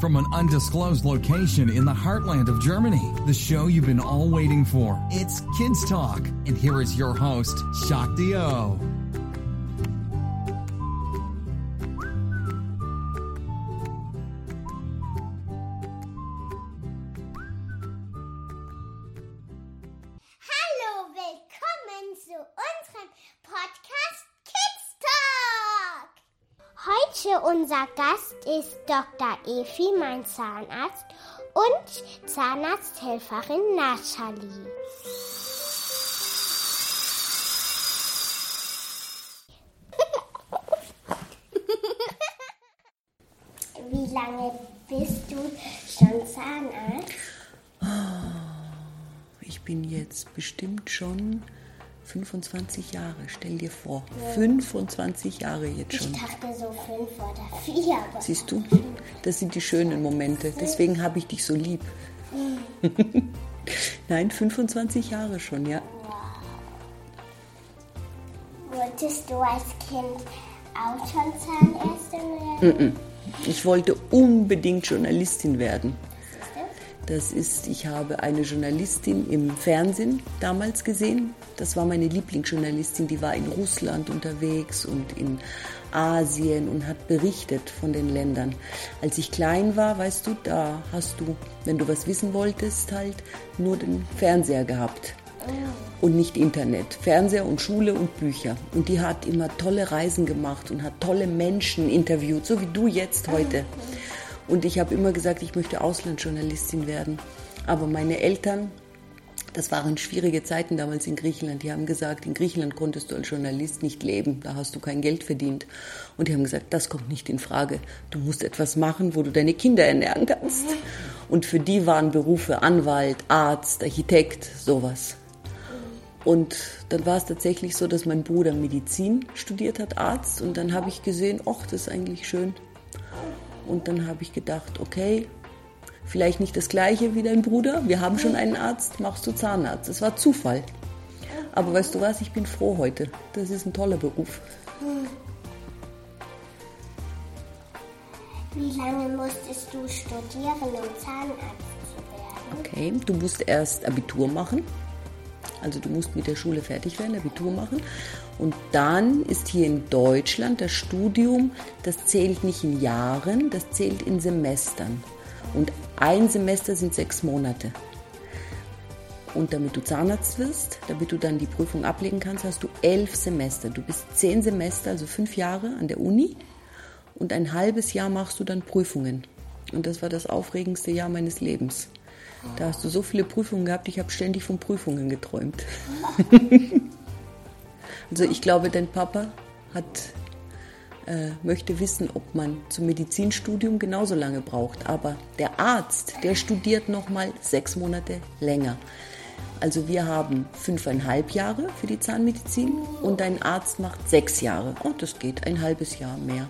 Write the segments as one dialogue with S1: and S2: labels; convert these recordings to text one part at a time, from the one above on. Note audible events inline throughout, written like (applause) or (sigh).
S1: from an undisclosed location in the heartland of Germany. The show you've been all waiting for. It's Kids Talk, and here is your host, Shakti O.
S2: Heute unser Gast ist Dr. Evi, mein Zahnarzt, und Zahnarzthelferin Nathalie. (laughs) Wie lange bist du schon Zahnarzt?
S3: Ich bin jetzt bestimmt schon 25 Jahre. Stell dir vor, 25 Jahre jetzt
S2: Ich
S3: schon.
S2: dachte so fünf oder vier.
S3: Siehst du, das sind die schönen Momente. Deswegen habe ich dich so lieb. (laughs) Nein, 25 Jahre schon, ja.
S2: Wolltest du als Kind auch schon Zahnärztin werden?
S3: Ich wollte unbedingt Journalistin werden.
S2: Das?
S3: Das ist, ich habe eine Journalistin im Fernsehen damals gesehen. Das war meine Lieblingsjournalistin, die war in Russland unterwegs und in Asien und hat berichtet von den Ländern. Als ich klein war, weißt du, da hast du, wenn du was wissen wolltest, halt nur den Fernseher gehabt und nicht Internet. Fernseher und Schule und Bücher. Und die hat immer tolle Reisen gemacht und hat tolle Menschen interviewt, so wie du jetzt heute. Und ich habe immer gesagt, ich möchte Auslandsjournalistin werden. Aber meine Eltern, das waren schwierige Zeiten damals in Griechenland. Die haben gesagt, in Griechenland konntest du als Journalist nicht leben, da hast du kein Geld verdient. Und die haben gesagt, das kommt nicht in Frage. Du musst etwas machen, wo du deine Kinder ernähren kannst. Und für die waren Berufe Anwalt, Arzt, Architekt, sowas. Und dann war es tatsächlich so, dass mein Bruder Medizin studiert hat, Arzt. Und dann habe ich gesehen, ach, das ist eigentlich schön. Und dann habe ich gedacht, okay, vielleicht nicht das gleiche wie dein Bruder. Wir haben schon einen Arzt, machst du Zahnarzt. Das war Zufall. Aber weißt du was, ich bin froh heute. Das ist ein toller Beruf.
S2: Wie lange musstest du studieren, um Zahnarzt zu werden?
S3: Okay, du musst erst Abitur machen. Also du musst mit der Schule fertig werden, Abitur machen. Und dann ist hier in Deutschland das Studium, das zählt nicht in Jahren, das zählt in Semestern. Und ein Semester sind sechs Monate. Und damit du Zahnarzt wirst, damit du dann die Prüfung ablegen kannst, hast du elf Semester. Du bist zehn Semester, also fünf Jahre an der Uni. Und ein halbes Jahr machst du dann Prüfungen. Und das war das aufregendste Jahr meines Lebens. Da hast du so viele Prüfungen gehabt, ich habe ständig von Prüfungen geträumt. (laughs) also ich glaube, dein Papa hat, äh, möchte wissen, ob man zum Medizinstudium genauso lange braucht. Aber der Arzt, der studiert noch mal sechs Monate länger. Also wir haben fünfeinhalb Jahre für die Zahnmedizin und dein Arzt macht sechs Jahre. Oh, das geht, ein halbes Jahr mehr.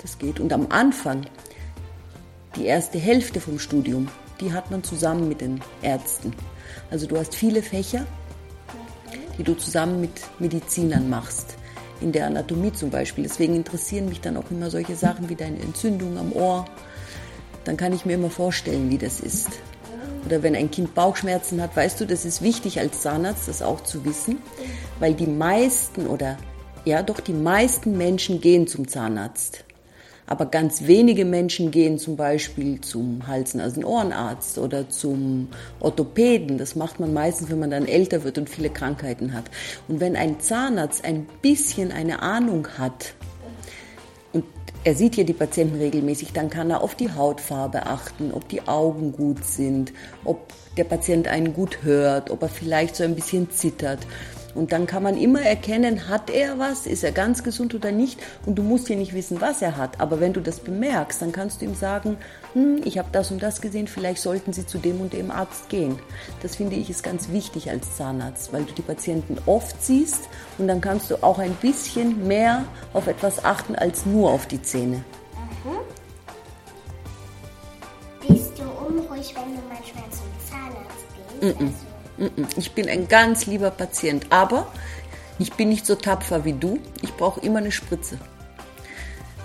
S3: Das geht. Und am Anfang, die erste Hälfte vom Studium, die hat man zusammen mit den Ärzten. Also du hast viele Fächer, die du zusammen mit Medizinern machst. In der Anatomie zum Beispiel. Deswegen interessieren mich dann auch immer solche Sachen wie deine Entzündung am Ohr. Dann kann ich mir immer vorstellen, wie das ist. Oder wenn ein Kind Bauchschmerzen hat, weißt du, das ist wichtig als Zahnarzt, das auch zu wissen, weil die meisten oder ja doch die meisten Menschen gehen zum Zahnarzt. Aber ganz wenige Menschen gehen zum Beispiel zum Hals-, Nasen-, Ohrenarzt oder zum Orthopäden. Das macht man meistens, wenn man dann älter wird und viele Krankheiten hat. Und wenn ein Zahnarzt ein bisschen eine Ahnung hat, und er sieht ja die Patienten regelmäßig, dann kann er auf die Hautfarbe achten, ob die Augen gut sind, ob der Patient einen gut hört, ob er vielleicht so ein bisschen zittert. Und dann kann man immer erkennen, hat er was, ist er ganz gesund oder nicht. Und du musst ja nicht wissen, was er hat. Aber wenn du das bemerkst, dann kannst du ihm sagen, hm, ich habe das und das gesehen, vielleicht sollten Sie zu dem und dem Arzt gehen. Das finde ich ist ganz wichtig als Zahnarzt, weil du die Patienten oft siehst und dann kannst du auch ein bisschen mehr auf etwas achten als nur auf die Zähne.
S2: Bist du unruhig, wenn du manchmal zum Zahnarzt gehst?
S3: Mm-mm. Ich bin ein ganz lieber Patient, aber ich bin nicht so tapfer wie du. Ich brauche immer eine Spritze.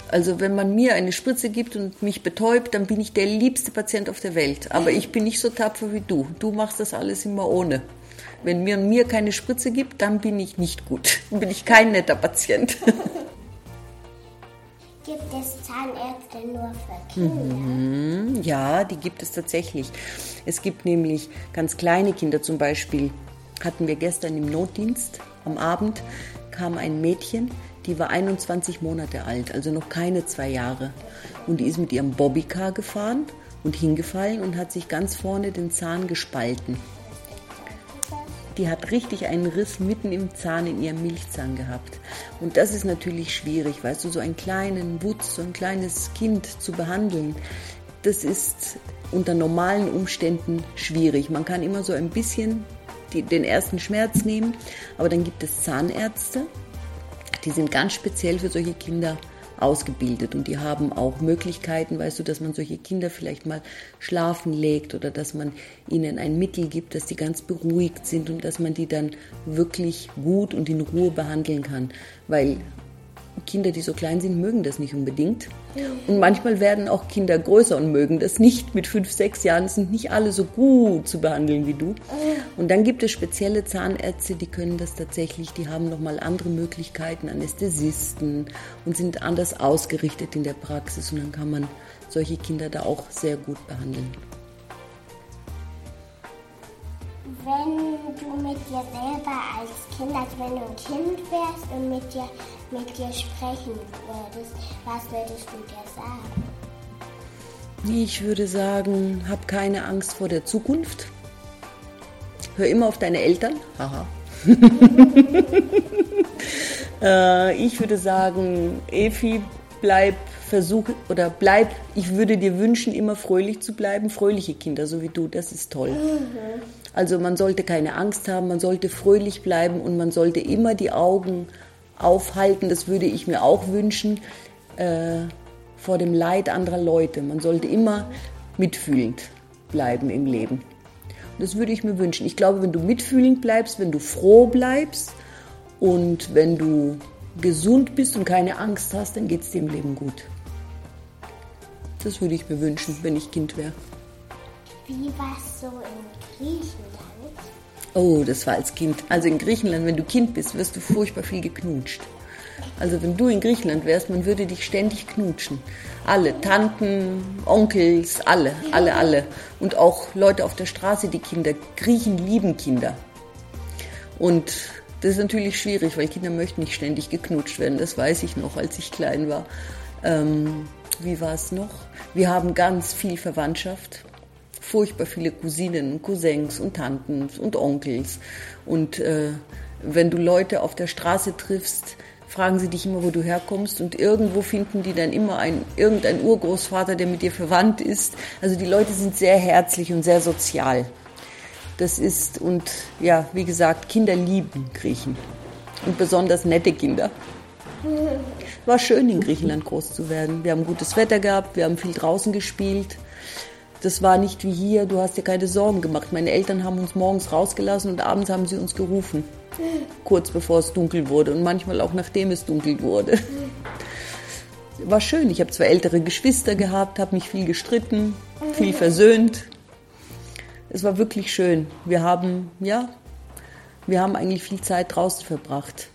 S3: Also wenn man mir eine Spritze gibt und mich betäubt, dann bin ich der liebste Patient auf der Welt. Aber ich bin nicht so tapfer wie du. Du machst das alles immer ohne. Wenn mir, mir keine Spritze gibt, dann bin ich nicht gut. (laughs) Dann bin ich kein netter Patient. (laughs)
S2: Kinder?
S3: Ja, die gibt es tatsächlich. Es gibt nämlich ganz kleine Kinder, zum Beispiel hatten wir gestern im Notdienst am Abend, kam ein Mädchen, die war 21 Monate alt, also noch keine zwei Jahre. Und die ist mit ihrem Bobbycar gefahren und hingefallen und hat sich ganz vorne den Zahn gespalten. Die hat richtig einen Riss mitten im Zahn in ihrem Milchzahn gehabt. Und das ist natürlich schwierig, weißt du, so einen kleinen Wutz, so ein kleines Kind zu behandeln, das ist unter normalen Umständen schwierig. Man kann immer so ein bisschen die, den ersten Schmerz nehmen, aber dann gibt es Zahnärzte, die sind ganz speziell für solche Kinder ausgebildet. Und die haben auch Möglichkeiten, weißt du, dass man solche Kinder vielleicht mal schlafen legt oder dass man ihnen ein Mittel gibt, dass die ganz beruhigt sind und dass man die dann wirklich gut und in Ruhe behandeln kann, weil Kinder, die so klein sind, mögen das nicht unbedingt. Und manchmal werden auch Kinder größer und mögen das nicht. Mit fünf, sechs Jahren sind nicht alle so gut zu behandeln wie du. Und dann gibt es spezielle Zahnärzte, die können das tatsächlich, die haben nochmal andere Möglichkeiten, Anästhesisten und sind anders ausgerichtet in der Praxis. Und dann kann man solche Kinder da auch sehr gut behandeln.
S2: Wenn du mit dir selber als Kind, also wenn du ein Kind wärst und mit dir, mit dir sprechen würdest, was würdest du dir sagen?
S3: Ich würde sagen, hab keine Angst vor der Zukunft. Hör immer auf deine Eltern. Haha. (laughs) äh, ich würde sagen, Efi, bleib, versuch oder bleib, ich würde dir wünschen, immer fröhlich zu bleiben. Fröhliche Kinder, so wie du, das ist toll. Also man sollte keine Angst haben, man sollte fröhlich bleiben und man sollte immer die Augen aufhalten, das würde ich mir auch wünschen, äh, vor dem Leid anderer Leute. Man sollte immer mitfühlend bleiben im Leben. Und das würde ich mir wünschen. Ich glaube, wenn du mitfühlend bleibst, wenn du froh bleibst und wenn du gesund bist und keine Angst hast, dann geht es dir im Leben gut. Das würde ich mir wünschen, wenn ich Kind wäre.
S2: Wie war es so in Griechenland?
S3: Oh, das war als Kind. Also in Griechenland, wenn du Kind bist, wirst du furchtbar viel geknutscht. Also wenn du in Griechenland wärst, man würde dich ständig knutschen. Alle, Tanten, Onkels, alle, alle, alle. Und auch Leute auf der Straße, die Kinder. Griechen lieben Kinder. Und das ist natürlich schwierig, weil Kinder möchten nicht ständig geknutscht werden. Das weiß ich noch, als ich klein war. Ähm, wie war es noch? Wir haben ganz viel Verwandtschaft furchtbar viele Cousinen Cousins und Tanten und Onkels. Und äh, wenn du Leute auf der Straße triffst, fragen sie dich immer, wo du herkommst und irgendwo finden die dann immer ein, irgendein Urgroßvater, der mit dir verwandt ist. Also die Leute sind sehr herzlich und sehr sozial. Das ist, und ja, wie gesagt, Kinder lieben Griechen. Und besonders nette Kinder. War schön in Griechenland groß zu werden. Wir haben gutes Wetter gehabt, wir haben viel draußen gespielt. Das war nicht wie hier, du hast dir keine Sorgen gemacht. Meine Eltern haben uns morgens rausgelassen und abends haben sie uns gerufen. Kurz bevor es dunkel wurde und manchmal auch nachdem es dunkel wurde. War schön. Ich habe zwei ältere Geschwister gehabt, habe mich viel gestritten, viel versöhnt. Es war wirklich schön. Wir haben, ja, wir haben eigentlich viel Zeit draußen verbracht.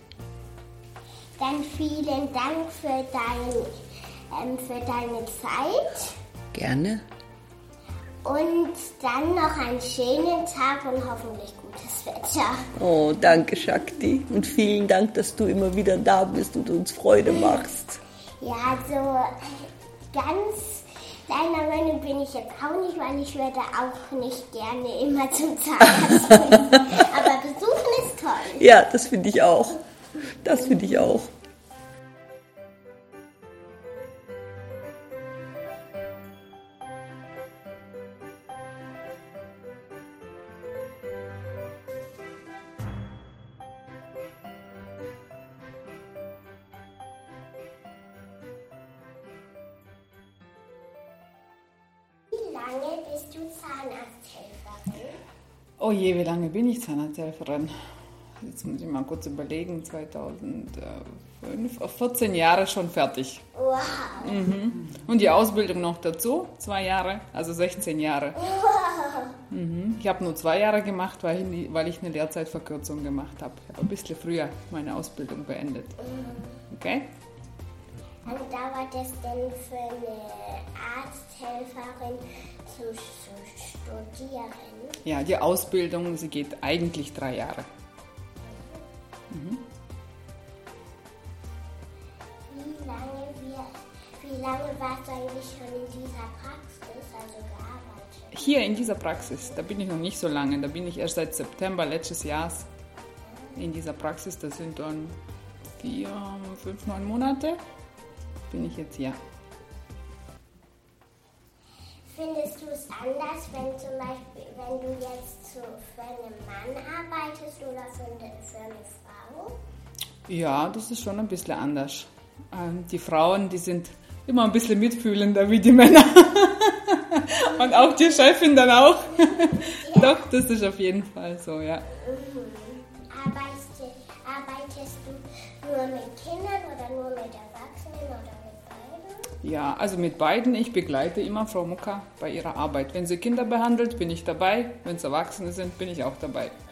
S2: Dann vielen Dank für, dein, ähm, für deine Zeit.
S3: Gerne.
S2: Und dann noch einen schönen Tag und hoffentlich gutes Wetter.
S3: Oh, danke, Shakti. Und vielen Dank, dass du immer wieder da bist und uns Freude machst.
S2: Ja, also ganz deiner Meinung bin ich jetzt auch nicht, weil ich würde auch nicht gerne immer zum Zahnarzt. (laughs) Aber besuchen ist toll.
S3: Ja, das finde ich auch. Das finde ich auch.
S2: Lange bist du Zahnarzthelferin?
S4: Oh je, wie lange bin ich Zahnarzthelferin? jetzt muss ich mal kurz überlegen, 2005, 14 Jahre schon fertig.
S2: Wow.
S4: Mhm. Und die Ausbildung noch dazu, zwei Jahre, also 16 Jahre. Mhm. Ich habe nur zwei Jahre gemacht, weil ich, weil ich eine Lehrzeitverkürzung gemacht habe. Ich habe ein bisschen früher meine Ausbildung beendet. Okay?
S2: Wann dauert es denn für eine Arzthelferin zu, zu studieren?
S4: Ja, die Ausbildung, sie geht eigentlich drei Jahre.
S2: Wie lange, wir, wie lange warst du eigentlich schon in dieser Praxis, also gearbeitet?
S4: Hier in dieser Praxis, da bin ich noch nicht so lange, da bin ich erst seit September letztes Jahres in dieser Praxis. Das sind dann vier, fünf, neun Monate bin ich jetzt hier.
S2: Findest du es anders, wenn zum Beispiel, wenn du jetzt zu, für einen Mann arbeitest oder für eine, für eine Frau?
S4: Ja, das ist schon ein bisschen anders. Ähm, Die Frauen, die sind immer ein bisschen mitfühlender wie die Männer. (laughs) Und auch die Chefin dann auch. (laughs) Doch, das ist auf jeden Fall so, ja.
S2: Arbeitest, arbeitest du nur mit Kindern
S4: Ja, also mit beiden. Ich begleite immer Frau Mucker bei ihrer Arbeit. Wenn sie Kinder behandelt, bin ich dabei. Wenn es Erwachsene sind, bin ich auch dabei. (laughs)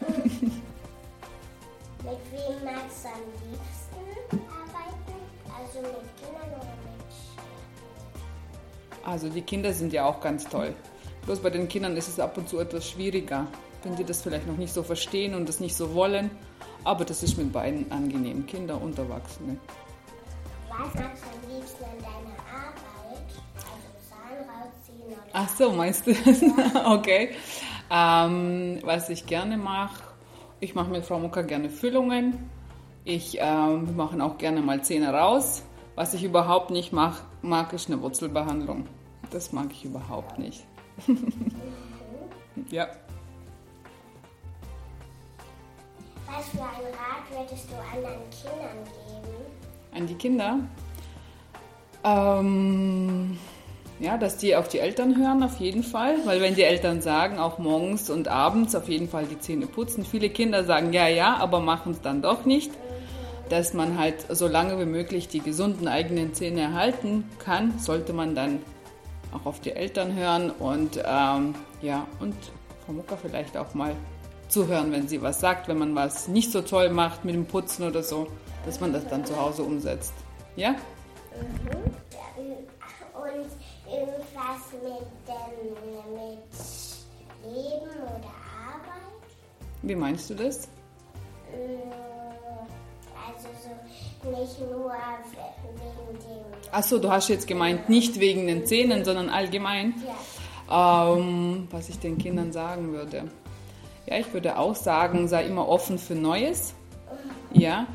S2: Mit wem magst du am liebsten arbeiten? Also mit Kindern oder mit
S4: Also die Kinder sind ja auch ganz toll. Bloß bei den Kindern ist es ab und zu etwas schwieriger, wenn die das vielleicht noch nicht so verstehen und das nicht so wollen. Aber das ist mit beiden angenehm, Kinder und Erwachsene.
S2: Was magst du am liebsten an deiner Arbeit? Also Zahn rausziehen oder
S4: Ach so, meinst du das? (laughs) okay. Ähm, was ich gerne mache, ich mache mit Frau Mucker gerne Füllungen. Ich ähm, wir machen auch gerne mal Zähne raus. Was ich überhaupt nicht mach, mag, ist eine Wurzelbehandlung. Das mag ich überhaupt nicht. (laughs) ja.
S2: was für einen Rat würdest du anderen Kindern geben?
S4: An die Kinder. Ähm, ja, dass die auf die Eltern hören, auf jeden Fall. Weil wenn die Eltern sagen, auch morgens und abends auf jeden Fall die Zähne putzen. Viele Kinder sagen ja, ja, aber machen es dann doch nicht. Dass man halt so lange wie möglich die gesunden eigenen Zähne erhalten kann, sollte man dann auch auf die Eltern hören und ähm, ja, und Frau Mucker vielleicht auch mal zuhören, wenn sie was sagt, wenn man was nicht so toll macht mit dem Putzen oder so, dass man das dann zu Hause umsetzt. Ja?
S2: Und irgendwas mit, dem, mit Leben oder Arbeit?
S4: Wie meinst du das?
S2: Also so nicht nur wegen dem.
S4: Achso, du hast jetzt gemeint, nicht wegen den Zähnen, sondern allgemein.
S2: Ja.
S4: Ähm, was ich den Kindern sagen würde. Ja, ich würde auch sagen, sei immer offen für Neues. Ja.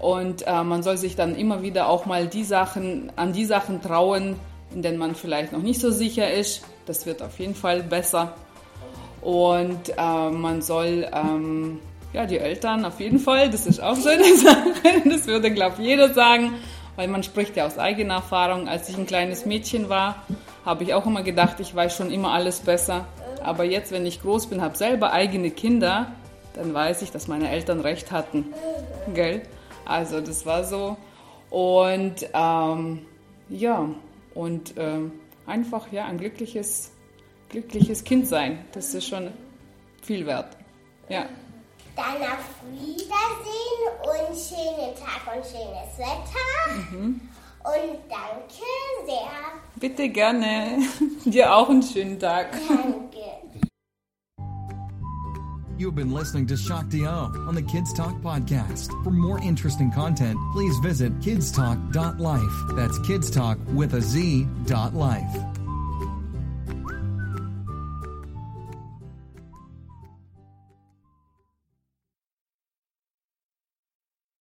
S4: Und äh, man soll sich dann immer wieder auch mal die Sachen, an die Sachen trauen, in denen man vielleicht noch nicht so sicher ist. Das wird auf jeden Fall besser. Und äh, man soll ähm, ja, die Eltern auf jeden Fall, das ist auch so eine (laughs) Sache, das würde, glaube ich, jeder sagen, weil man spricht ja aus eigener Erfahrung. Als ich ein kleines Mädchen war, habe ich auch immer gedacht, ich weiß schon immer alles besser. Aber jetzt, wenn ich groß bin, habe selber eigene Kinder, dann weiß ich, dass meine Eltern recht hatten. Gell? Also das war so. Und ähm, ja, und ähm, einfach ja ein glückliches, glückliches Kind sein. Das ist schon viel wert. Ja.
S2: Dann auf Wiedersehen und schönen Tag und schönes Wetter. Und danke sehr.
S4: Bitte gerne. (laughs) Dir auch einen schönen Tag.
S2: Danke.
S1: You've been listening to Shakti O on the Kids Talk podcast. For more interesting content, please visit kidstalk.life. That's kidstalk with a Z dot life.